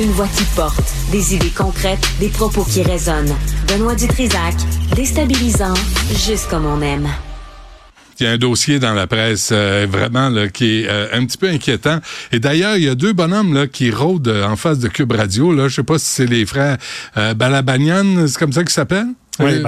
Une voix qui porte, des idées concrètes, des propos qui résonnent. Benoît Dutrisac, déstabilisant, juste comme on aime. Il y a un dossier dans la presse euh, vraiment qui est euh, un petit peu inquiétant. Et d'ailleurs, il y a deux bonhommes là, qui rôdent en face de Cube Radio. Là. Je sais pas si c'est les frères euh, Balabanian, c'est comme ça qu'ils s'appellent? Oui,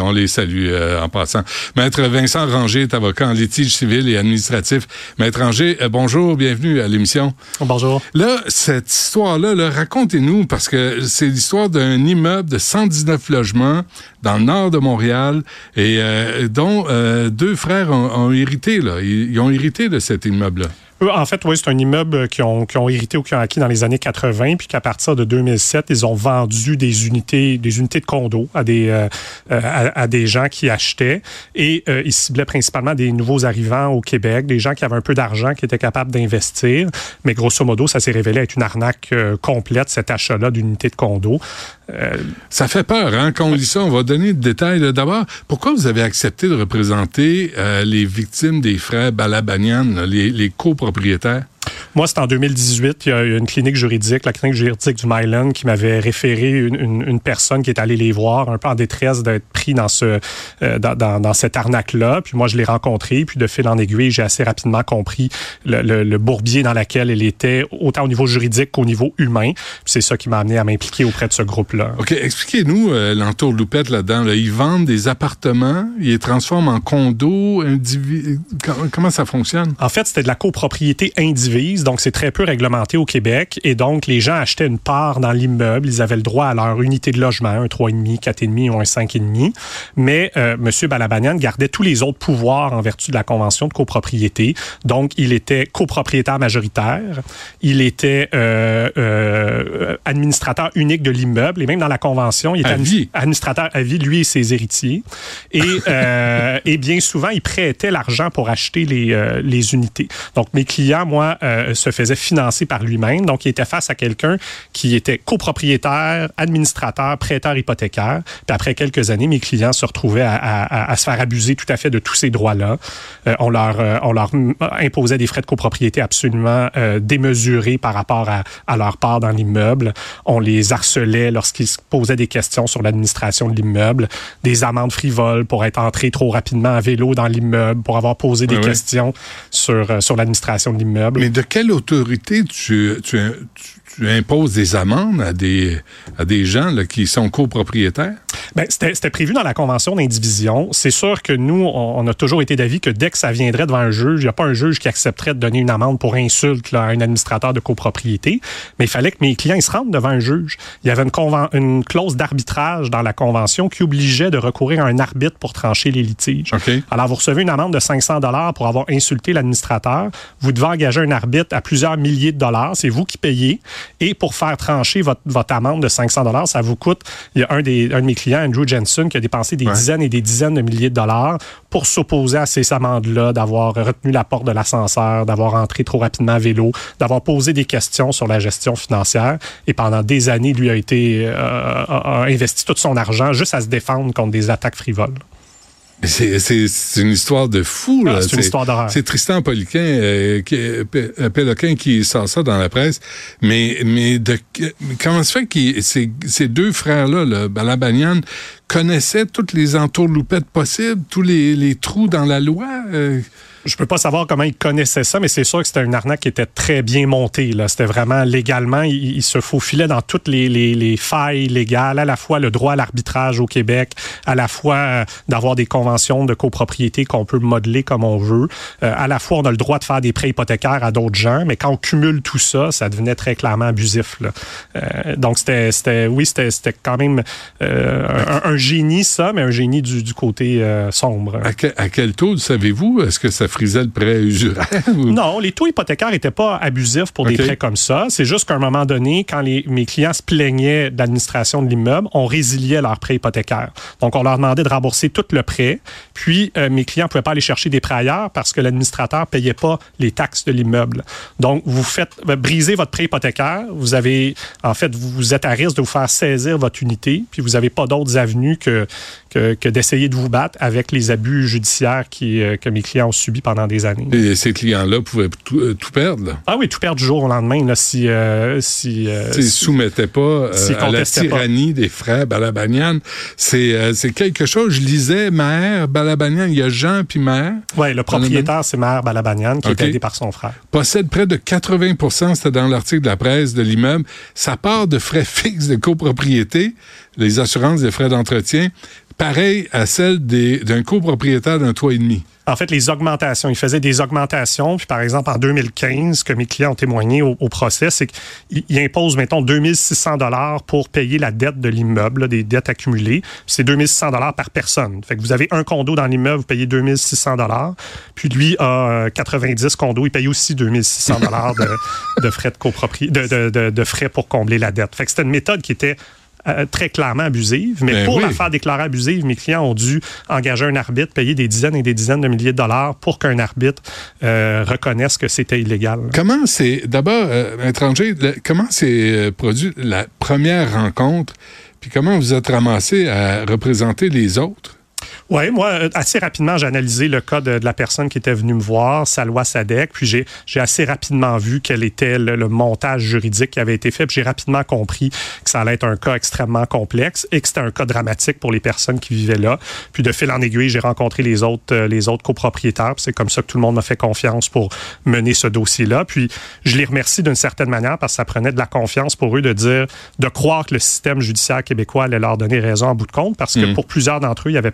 On les salue euh, en passant. Maître Vincent Ranger est avocat en litige civil et administratif. Maître Ranger, euh, bonjour, bienvenue à l'émission. Bonjour. Là, cette histoire-là, -là, racontez-nous, parce que c'est l'histoire d'un immeuble de 119 logements dans le nord de Montréal et euh, dont deux frères ont, ont hérité. Là. ils ont hérité de cet immeuble-là. En fait, oui, c'est un immeuble qui ont, qui ont hérité ou qui ont acquis dans les années 80, puis qu'à partir de 2007, ils ont vendu des unités, des unités de condos à des, euh, à, des gens qui achetaient. Et euh, ils ciblaient principalement des nouveaux arrivants au Québec, des gens qui avaient un peu d'argent, qui étaient capables d'investir. Mais grosso modo, ça s'est révélé être une arnaque euh, complète, cet achat-là d'unités de condos. Ça fait peur, hein? Quand on dit ça, on va donner des détails. D'abord, pourquoi vous avez accepté de représenter les victimes des frères Balabanian, les copropriétaires? Moi, c'est en 2018. Il y a une clinique juridique, la clinique juridique du Myland, qui m'avait référé une, une, personne qui est allée les voir, un peu en détresse d'être pris dans ce euh, dans, dans, cette arnaque-là. Puis moi, je l'ai rencontré, puis de fil en aiguille, j'ai assez rapidement compris le, le, bourbier dans lequel elle était, autant au niveau juridique qu'au niveau humain. C'est ça qui m'a amené à m'impliquer auprès de ce groupe-là. OK. Expliquez-nous euh, l'entour-loupette là-dedans. Ils vendent des appartements, ils les transforment en condos, Comment ça fonctionne? En fait, c'était de la copropriété donc c'est très peu réglementé au Québec. Et donc, les gens achetaient une part dans l'immeuble. Ils avaient le droit à leur unité de logement, un 3,5, 4,5 ou un 5,5. Mais euh, M. Balabanian gardait tous les autres pouvoirs en vertu de la convention de copropriété. Donc, il était copropriétaire majoritaire. Il était euh, euh, administrateur unique de l'immeuble. Et même dans la convention, il était administrateur à vie, lui et ses héritiers. Et, et bien souvent, il prêtait l'argent pour acheter les, les unités. Donc, mes clients, moi, euh, se faisait financer par lui-même. Donc, il était face à quelqu'un qui était copropriétaire, administrateur, prêteur hypothécaire. Puis après quelques années, mes clients se retrouvaient à, se faire abuser tout à fait de tous ces droits-là. Euh, on, leur, euh, on leur imposait des frais de copropriété absolument démesurés par rapport à, à leur part dans l'immeuble. On les harcelait lorsqu'ils posaient des questions sur l'administration de l'immeuble, des amendes frivoles pour être entrés trop rapidement à vélo dans l'immeuble, pour avoir posé des questions sur, sur l'administration de l'immeuble. Mais de quelle autorité tu, tu, tu imposes des amendes à des, à des gens là, qui sont copropriétaires? Bien, c'était prévu dans la convention d'indivision. C'est sûr que nous, on, a toujours été d'avis que dès que ça viendrait devant un juge, il n'y a pas un juge qui accepterait de donner une amende pour insulte à un administrateur de copropriété, mais il fallait que mes clients ils se rendent devant un juge. Il y avait une, une clause d'arbitrage dans la convention qui obligeait de recourir à un arbitre pour trancher les litiges. Alors, vous recevez une amende de 500 dollars pour avoir insulté l'administrateur. Vous devez engager un arbitre à plusieurs milliers de dollars. C'est vous qui payez. Et pour faire trancher votre, votre amende de 500 dollars, ça vous coûte. Il y a un, des, un de mes clients, Andrew Jensen, qui a dépensé des dizaines et des dizaines de milliers de dollars pour s'opposer à ces amendes-là, d'avoir retenu la porte de l'ascenseur, d'avoir entré trop rapidement à vélo, d'avoir posé des questions sur la gestion financière. Et pendant des années, lui a été euh, a investi tout son argent juste à se défendre contre des attaques frivoles. C'est une histoire de fou. Ah, c'est une histoire d'horreur. C'est Tristan Poliquin, euh, qui, euh, Péloquin qui sort ça dans la presse. Mais, mais de, comment se fait que ces, ces deux frères-là, le Balabanian, connaissaient toutes les entourloupettes possibles, tous les, les trous dans la loi? Euh, je peux pas savoir comment ils connaissaient ça, mais c'est sûr que c'était une arnaque qui était très bien montée. C'était vraiment légalement, il, se faufilait dans toutes les, les, les, failles légales, à la fois le droit à l'arbitrage au Québec, à la fois euh, d'avoir des conventions de copropriété qu'on peut modeler comme on veut, euh, à la fois on a le droit de faire des prêts hypothécaires à d'autres gens, mais quand on cumule tout ça, ça devenait très clairement abusif. Là. Euh, donc c'était, oui, c'était, quand même un, génie ça, mais un génie du, du côté sombre. À, à quel taux savez-vous? Est-ce que ça frisait le prêt usuraire? Non, les taux hypothécaires n'étaient pas abusifs pour des prêts comme ça. C'est juste qu'à un moment donné, quand les, mes clients se plaignaient de l'administration de l'immeuble, on résiliait leur prêt hypothécaire. Donc, on leur demandait de rembourser tout le prêt. Puis, euh, mes clients ne pouvaient pas aller chercher des prêts ailleurs parce que l'administrateur ne payait pas les taxes de l'immeuble. Donc, vous faites ben, briser votre prêt hypothécaire. Vous avez, en fait, vous êtes à risque de vous faire saisir votre unité. Puis, vous n'avez pas d'autres avenues que, que, d'essayer de vous battre avec les abus judiciaires qui, euh, que mes clients ont subis pendant des années. Et ces clients-là pouvaient tout, euh, perdre? Ah oui, tout perdre du jour au lendemain là, si... Euh, si euh, S'ils ne soumettaient pas à la tyrannie des frères Balabanian. C'est c'est quelque chose, je lisais, Maher Balabanian, il y a Jean puis Maher. Oui, le propriétaire, c'est Maher Balabanian, qui est aidé par son frère. Possède près de 80% c'était dans l'article de la presse de l'immeuble, sa part de frais fixes de copropriété, les assurances des frais d'entretien, pareil à celle d'un copropriétaire d'un toit et demi. En fait, les augmentations. Ils faisaient des augmentations. Puis, par exemple, en 2015, que mes clients ont témoigné au, procès, c'est qu'ils imposent, mettons, 2600 dollars pour payer la dette de l'immeuble, des dettes accumulées. C'est 2600 dollars par personne. Fait que vous avez un condo dans l'immeuble, vous payez 2600 dollars. Puis lui a 90 euh, condos, il paye aussi 2600 dollars de, frais de copropriété, de, de, frais pour combler la dette. Fait que c'était une méthode qui était euh, très clairement abusive. Mais ben pour la faire déclarer abusive, mes clients ont dû engager un arbitre, payer des dizaines et des dizaines de milliers de dollars pour qu'un arbitre euh, reconnaisse que c'était illégal. Comment c'est, d'abord, euh, étranger, comment s'est produit la première rencontre, puis comment vous êtes ramassé à représenter les autres? Oui, moi, euh, assez rapidement, j'ai analysé le cas de, la personne qui était venue me voir, Salwa Sadek, puis j'ai assez rapidement vu quel était le, montage juridique qui avait été fait, puis j'ai rapidement compris que ça allait être un cas extrêmement complexe et que c'était un cas dramatique pour les personnes qui vivaient là. Puis de fil en aiguille, j'ai rencontré les autres, euh, les autres copropriétaires, c'est comme ça que tout le monde m'a fait confiance pour mener ce dossier-là. Puis je les remercie d'une certaine manière parce que ça prenait de la confiance pour eux de dire, de croire que le système judiciaire québécoois allait leur donner raison en bout de compte, parce que mmh. pour plusieurs d'entre eux, il y avait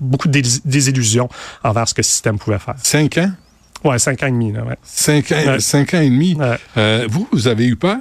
beaucoup de désillusions envers ce que le système pouvait faire. Cinq ans? Oui, cinq ans et demi. ouais. cinq, ans, cinq ans et demi? Euh, vous, vous avez eu peur?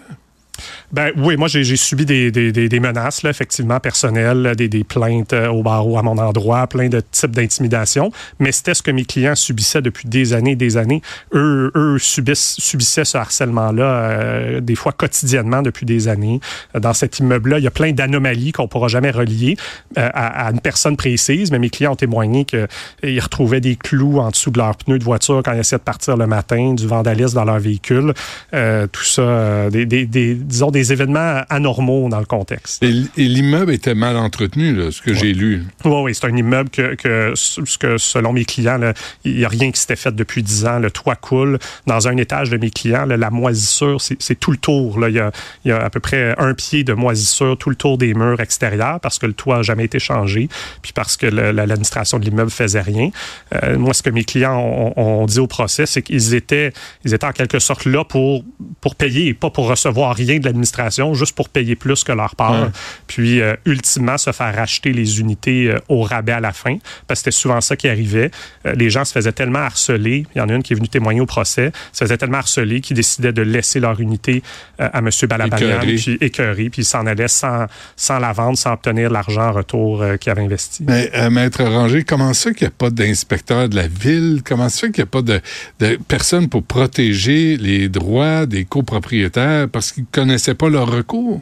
Ben oui, moi j'ai subi des, des, des, menaces, là, effectivement, personnelles, des, des, plaintes euh, au barreau à mon endroit, plein de types d'intimidation. Mais c'était ce que mes clients subissaient depuis des années et des années. Eux, eux subissent, subissaient ce harcèlement-là euh, des fois quotidiennement depuis des années. Dans cet immeuble-là, il y a plein d'anomalies qu'on pourra jamais relier euh, à, à, une personne précise, mais mes clients ont témoigné qu'ils retrouvaient des clous en dessous de leurs pneus de voiture quand ils essaient de partir le matin, du vandalisme dans leur véhicule. tout ça, des, des, disons, des événements anormaux dans le contexte. Et, l'immeuble était mal entretenu, ce que j'ai lu. Oui, oui, c'est un immeuble que, que, que, selon mes clients, il n'y a rien qui s'était fait depuis dix ans. Le toit coule. Dans un étage de mes clients, la moisissure, c'est tout le tour. Là. Il, y a, il, y a, à peu près un pied de moisissure tout le tour des murs extérieurs parce que le toit n'a jamais été changé, puis parce que l'administration de l'immeuble faisait rien. Euh, moi, ce que mes clients ont, dit au procès, c'est qu'ils étaient, ils étaient en quelque sorte là pour, pour payer et pas pour recevoir rien de l'administration, juste pour payer plus que leur part. Puis, euh, ultimement, se faire racheter les unités euh, au rabais à la fin, parce que c'était souvent ça qui arrivait. Euh, les gens se faisaient tellement harceler, il y en a une qui est venue témoigner au procès, se faisaient tellement harceler qu'ils décidaient de laisser leur unité à M. Balabanian, puis écœuré, puis ils s'en allaient sans, sans la vendre, sans obtenir l'argent en retour qu'ils avaient investi. Mais, Maître Ranger, comment ça qu'il n'y a pas d'inspecteur de la ville? Comment ça qu'il n'y a pas de, de personne pour protéger les droits des copropriétaires? Parce qu'ils connaissaient pas leur recours?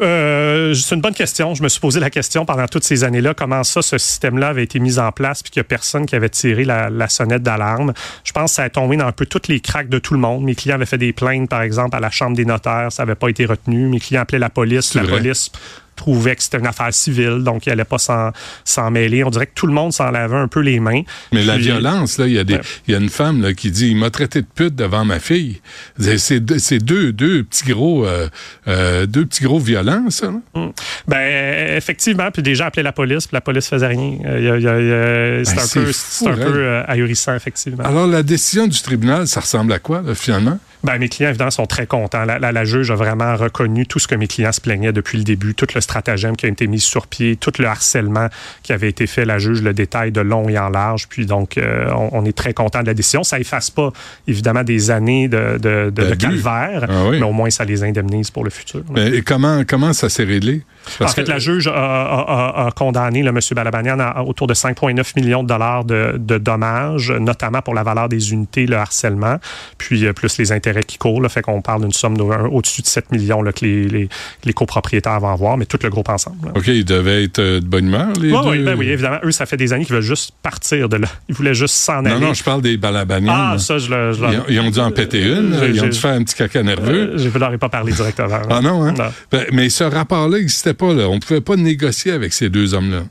Euh, c'est une bonne question. Je me suis posé la question pendant toutes ces années-là, comment ça, ce système-là avait été mis en place, puis qu'il n'y a personne qui avait tiré la, sonnette d'alarme. Je pense que ça a tombé dans un peu toutes les craques de tout le monde. Mes clients avaient fait des plaintes, par exemple, à la Chambre des notaires, ça n'avait pas été retenu. Mes clients appelaient la police, la police trouvait que c'était une affaire civile, donc il n'allait pas s'en mêler. On dirait que tout le monde s'en lavait un peu les mains. Mais la violence, là, il y, a des, y a une femme là, qui dit il m'a traité de pute devant ma fille. C'est deux, deux petits gros euh, euh, deux petits gros violents, ça. Hum. Ben effectivement, puis des gens appelaient la police, puis la police faisait rien. Ben, c'est un peu, un peu euh, ahurissant, effectivement. Alors la décision du tribunal, ça ressemble à quoi, finalement? Ben, mes clients, évidemment, sont très contents. La, la, juge a vraiment reconnu tout ce que mes clients se plaignaient depuis le début, tout le stratagème qui a été mis sur pied, tout le harcèlement qui avait été fait. La juge le détail de long et en large. Puis donc, euh, on, est très content de la décision. Ça efface pas, évidemment, des années de, de, de, calvaire, ah mais au moins, ça les indemnise pour le futur. et comment, comment ça s'est réglé? en fait, la juge a, condamné le M. Balabanian à, autour de 5,9 millions de dollars de, dommages, notamment pour la valeur des unités, le harcèlement, puis euh, plus les intérêts qui courent. Là, fait qu'on parle d'une somme au-dessus de 7 millions là, que les, les, copropriétaires vont avoir, mais tout le groupe ensemble. OK, ils devaient être euh, de bonne humeur, les deux? Oui, ben oui, évidemment. Eux, ça fait des années qu'ils veulent juste partir de là. Ils voulaient juste s'en aller. Non, non, je parle des Balabanians. Ah, ça, je le... ils, ont, dû en péter une. Ils ont dû faire un petit caca nerveux. Euh, je ne leur ai pas parlé directement. ah non, hein? Ben, mais ce rapport-là n'existait pas. Là. On ne pouvait pas négocier avec ces deux hommes-là.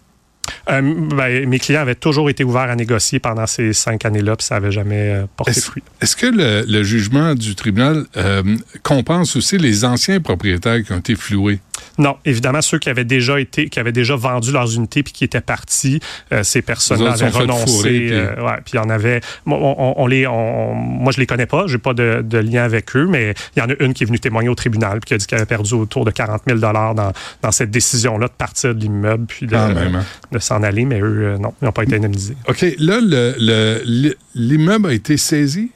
Euh, ben, mes clients avaient toujours été ouverts à négocier pendant ces cinq années-là, puis ça n'avait jamais euh, porté Est-ce fruit. est-ce que le, le jugement du tribunal euh, compense aussi les anciens propriétaires qui ont été floués? Non, évidemment, ceux qui avaient déjà été, qui avaient déjà vendu leurs unités puis qui étaient partis, euh, ces personnes-là avaient renoncé. fourrer, puis- euh, ouais, puis il y en avait. On, on- on les, on- moi, je les connais pas, j'ai pas de, de lien avec eux, mais il y en a une qui est venue témoigner au tribunal puis qui a dit qu'elle avait perdu autour de 40 000 dollars dans, dans cette décision-là de partir de l'immeuble puis de, Quand même, hein? De s'en aller, mais eux, euh, non, ils n'ont pas été indemnisés. OK, là, le- le- l'immeuble a été saisi?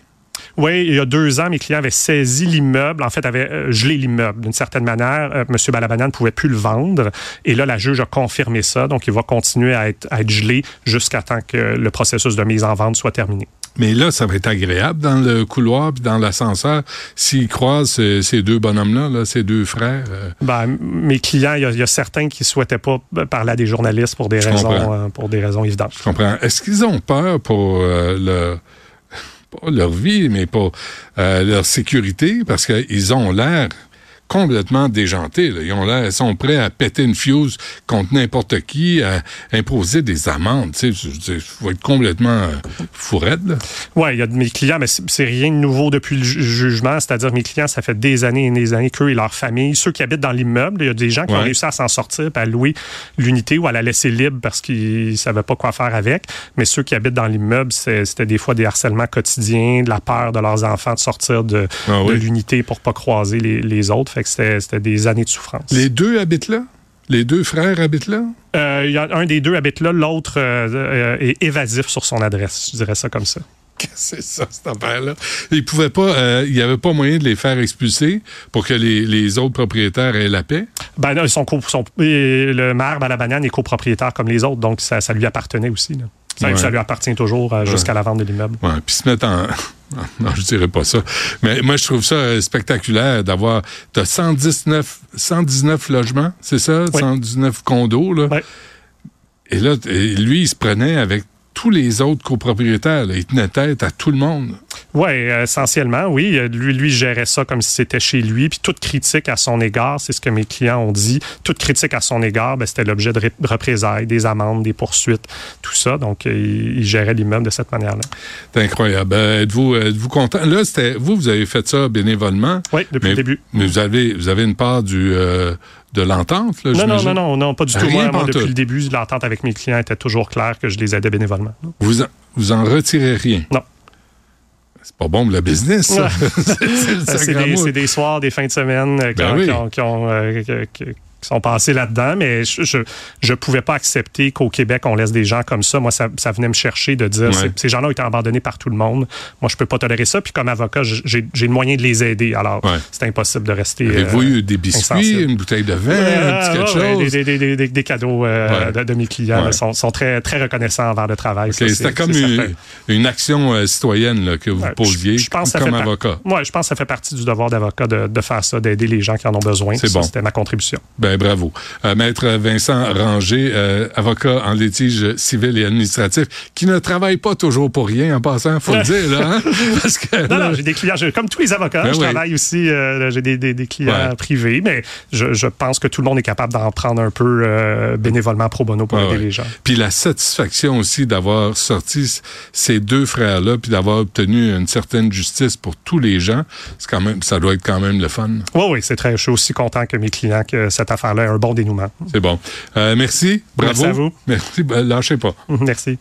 Oui, il y a deux ans, mes clients avaient saisi l'immeuble, en fait, avaient euh, gelé l'immeuble. D'une certaine manière, euh, M. Balabanian ne pouvait plus le vendre. Et là, la juge a confirmé ça. Donc, il va continuer à être, à être gelé jusqu'à temps que le processus de mise en vente soit terminé. Mais là, ça va être agréable dans le couloir puis dans l'ascenseur s'ils croisent ces deux bonhommes-là, là, ces deux frères. euh, Ben, mes clients, il y, a, il y a certains qui ne souhaitaient pas parler à des journalistes pour des, Je raisons, euh, pour des raisons évidentes. je comprends. Est-ce qu'ils ont peur pour euh, leur, pas leur vie, mais pour leur sécurité? Parce qu'ils ont l'air complètement déjantés. là. Ils ont ils sont prêts à péter une fuse contre n'importe qui, à imposer des amendes. Dire, faut être complètement euh, fourette, là. Oui, il y a de mes clients, mais c'est rien de nouveau depuis le ju- jugement. C'est-à-dire, mes clients, ça fait des années et des années qu'eux et leur famille, ceux qui habitent dans l'immeuble, il y a des gens qui ont réussi à s'en sortir, à louer l'unité ou à la laisser libre parce qu'ils ne savaient pas quoi faire avec. Mais ceux qui habitent dans l'immeuble, c'était des fois des harcèlements quotidiens, de la peur de leurs enfants de sortir de, Ah de l'unité pour pas croiser les, les autres. Fait que c'était des années de souffrance. Les deux habitent là? Les deux frères habitent là? Euh, il y a un des deux habite là, l'autre euh, euh, est évasif sur son adresse. Je dirais ça comme ça. Qu'est-ce que c'est ça, cette affaire-là? Ils pouvaient pas, euh, il n'y avait pas moyen de les faire expulser pour que les, les autres propriétaires aient la paix? Ben là, ils sont co- sont- et le maire à la banane est copropriétaire comme les autres, donc ça, ça lui appartenait aussi. là. Ça, Ouais. ça lui appartient toujours euh, jusqu'à la vente de l'immeuble. Ouais, puis se mettre en. Non, je dirais pas ça. Mais moi, je trouve ça euh, spectaculaire d'avoir. T'as 119, 119 logements, c'est ça? Oui. 119 condos, là. Et là, lui, il se prenait avec tous les autres copropriétaires. là. Il tenait tête à tout le monde. Oui, essentiellement, oui. Euh, Lui, lui gérait ça comme si c'était chez lui. Puis toute critique à son égard, c'est ce que mes clients ont dit. Toute critique à son égard, ben, c'était l'objet de ré- représailles, des amendes, des poursuites, tout ça. Donc, euh, il, il gérait l'immeuble de cette manière-là. C'est incroyable. Euh, êtes-vous, êtes-vous content? Là, c'était, vous, vous avez fait ça bénévolement. Oui, depuis mais, le début. Mais vous avez, vous avez une part du, euh, de l'entente, là, Non, non, non, non, non, pas du tout. Rien Moi, depuis le début, l'entente avec mes clients était toujours claire que je les aidais bénévolement. Vous en, vous en retirez rien? Non. C'est pas bon pour le business, ça. Ouais. C'est- des, soirs, des fins de semaine euh, qui, Ben oui. qui ont- euh, qui sont passés là-dedans, mais je, je je pouvais pas accepter qu'au Québec on laisse des gens comme ça. Moi, ça, ça venait me chercher de dire Ouais. ces, gens-là ont été abandonnés par tout le monde. Moi, je peux pas tolérer ça. Puis comme avocat, j'ai le moyen de les aider. Alors, Ouais. c'est impossible de rester. Avez-vous euh, eu des biscuits, une bouteille de vin, euh, un petit quelque ouais, chose? des, des- des- des- des cadeaux euh, de, de mes clients là, sont, sont très, très reconnaissants envers le travail. C'était comme une, action euh, citoyenne là, que vous posiez je- je pense que ça comme fait avocat? Ouais, je pense que ça fait partie du devoir d'avocat de, de faire ça, d'aider les gens qui en ont besoin. C'est bon. C'était ma contribution. Ben bravo. Euh, Maître Vincent Ranger, euh, avocat en litige civil et administratif, qui ne travaille pas toujours pour rien en passant, faut le dire, là. hein? Parce que Non, non, j'ai des clients, je- comme tous les avocats, Ben je oui. travaille aussi, euh, j'ai des, des- des clients Ouais. privés, mais je, je pense que tout le monde est capable d'en prendre un peu bénévolement pro bono pour aider ouais. les gens. Puis la satisfaction aussi d'avoir sorti ces deux frères-là, puis d'avoir obtenu une certaine justice pour tous les gens, c'est quand même, ça doit être quand même le fun. Oui, oui, c'est très. Je suis aussi content que mes clients, que cette affaire-là un bon dénouement. C'est bon. Euh, merci. Bravo. Merci à vous. Merci. Ben, lâchez pas. Merci.